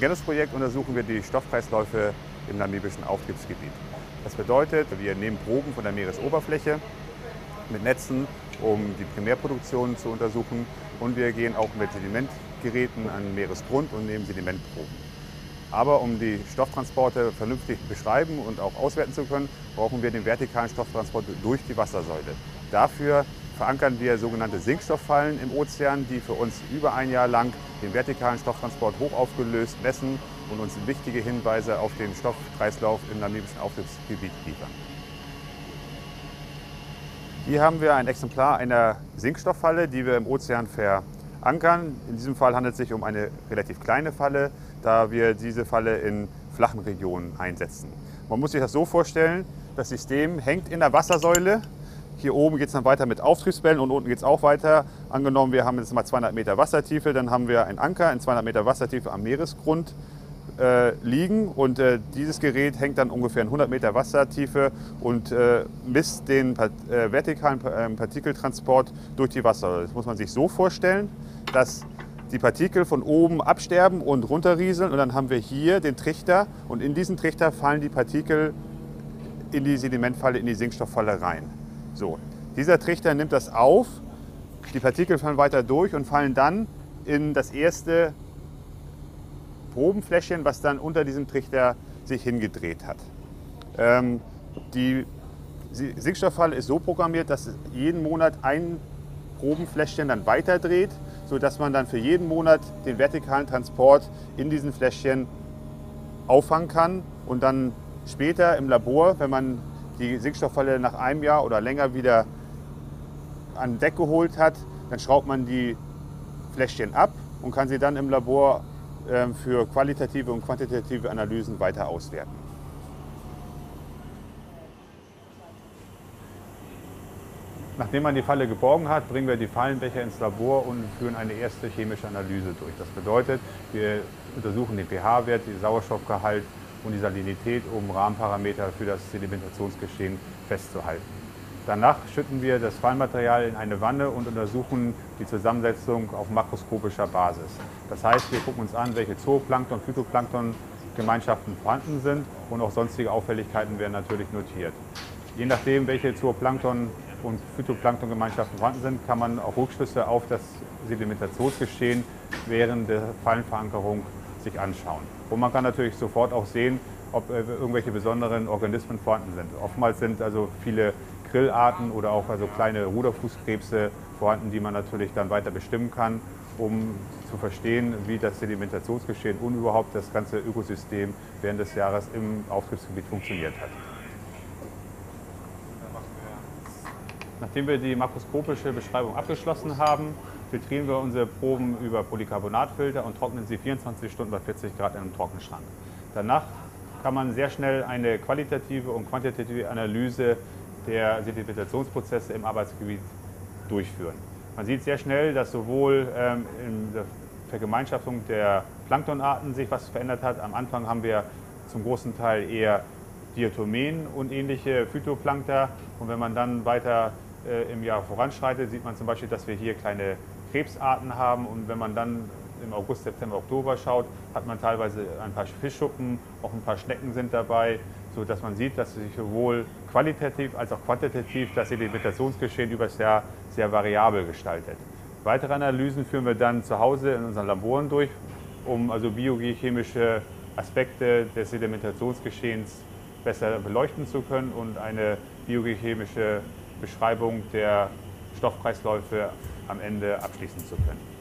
Genus-Projekt untersuchen wir die Stoffkreisläufe im namibischen Auftriebsgebiet. Das bedeutet, wir nehmen Proben von der Meeresoberfläche mit Netzen, um die Primärproduktion zu untersuchen und wir gehen auch mit Sedimentgeräten an den Meeresgrund und nehmen Sedimentproben. Aber um die Stofftransporte vernünftig beschreiben und auch auswerten zu können, brauchen wir den vertikalen Stofftransport durch die Wassersäule. Dafür verankern wir sogenannte Sinkstofffallen im Ozean, die für uns über ein Jahr lang den vertikalen Stofftransport hochaufgelöst messen und uns wichtige Hinweise auf den Stoffkreislauf im namibischen Auftriebsgebiet liefern. Hier haben wir ein Exemplar einer Sinkstofffalle, die wir im Ozean verankern. In diesem Fall handelt es sich um eine relativ kleine Falle, da wir diese Falle in flachen Regionen einsetzen. Man muss sich das so vorstellen, das System hängt in der Wassersäule. Hier oben geht es dann weiter mit Auftriebsbällen und unten geht es auch weiter. Angenommen, wir haben jetzt mal 200 Meter Wassertiefe, dann haben wir einen Anker in 200 Meter Wassertiefe am Meeresgrund äh, liegen und äh, dieses Gerät hängt dann ungefähr in 100 Meter Wassertiefe und äh, misst den Part äh, vertikalen ähm, Partikeltransport durch die Wassersäule. Das muss man sich so vorstellen, dass die Partikel von oben absterben und runterrieseln und dann haben wir hier den Trichter und in diesen Trichter fallen die Partikel in die Sedimentfalle, in die Sinkstofffalle rein. So, dieser Trichter nimmt das auf, die Partikel fallen weiter durch und fallen dann in das erste Probenfläschchen, was dann unter diesem Trichter sich hingedreht hat. Ähm, die Sinkstofffalle ist so programmiert, dass jeden Monat ein Probenfläschchen dann weiterdreht sodass man dann für jeden Monat den vertikalen Transport in diesen Fläschchen auffangen kann und dann später im Labor, wenn man die Sinkstofffalle nach einem Jahr oder länger wieder an Deck geholt hat, dann schraubt man die Fläschchen ab und kann sie dann im Labor ähm, für qualitative und quantitative Analysen weiter auswerten. Nachdem man die Falle geborgen hat, bringen wir die Fallenbecher ins Labor und führen eine erste chemische Analyse durch. Das bedeutet, wir untersuchen den pH-Wert, den Sauerstoffgehalt und die Salinität, um Rahmenparameter für das Sedimentationsgeschehen festzuhalten. Danach schütten wir das Fallmaterial in eine Wanne und untersuchen die Zusammensetzung auf makroskopischer Basis. Das heißt, wir gucken uns an, welche Zooplankton, Phytoplankton Gemeinschaften vorhanden sind und auch sonstige Auffälligkeiten werden natürlich notiert. Je nachdem, welche Zooplankton und Phytoplanktongemeinschaften vorhanden sind, kann man auch Rückschlüsse auf das Sedimentationsgeschehen während der Fallenverankerung sich anschauen. Und man kann natürlich sofort auch sehen, ob äh, irgendwelche besonderen Organismen vorhanden sind. Oftmals sind also viele Grillarten oder auch also kleine Ruderfußkrebse vorhanden, die man natürlich dann weiter bestimmen kann, um zu verstehen, wie das Sedimentationsgeschehen und überhaupt das ganze Ökosystem während des Jahres im Auftriebsgebiet funktioniert hat. Nachdem wir die makroskopische Beschreibung abgeschlossen haben, filtrieren wir unsere Proben über Polycarbonatfilter und trocknen sie 24 Stunden bei 40 Grad in einem Trockenschrank. Danach kann man sehr schnell eine qualitative und quantitative Analyse der Sedimentationsprozesse im Arbeitsgebiet durchführen. Man sieht sehr schnell, dass sowohl ähm, in der Vergemeinschaftung der Planktonarten sich was verändert hat. Am Anfang haben wir zum großen Teil eher Diatomen und ähnliche Phytoplankter. Und wenn man dann weiter im Jahr voranschreitet, sieht man zum Beispiel, dass wir hier kleine Krebsarten haben und wenn man dann im August, September, Oktober schaut, hat man teilweise ein paar Fischschuppen, auch ein paar Schnecken sind dabei, sodass man sieht, dass sich sowohl qualitativ als auch quantitativ das Sedimentationsgeschehen über das Jahr sehr variabel gestaltet. Weitere Analysen führen wir dann zu Hause in unseren Laboren durch, um also biogeochemische Aspekte des Sedimentationsgeschehens besser beleuchten zu können und eine biogeochemische Beschreibung der Stoffkreisläufe am Ende abschließen zu können.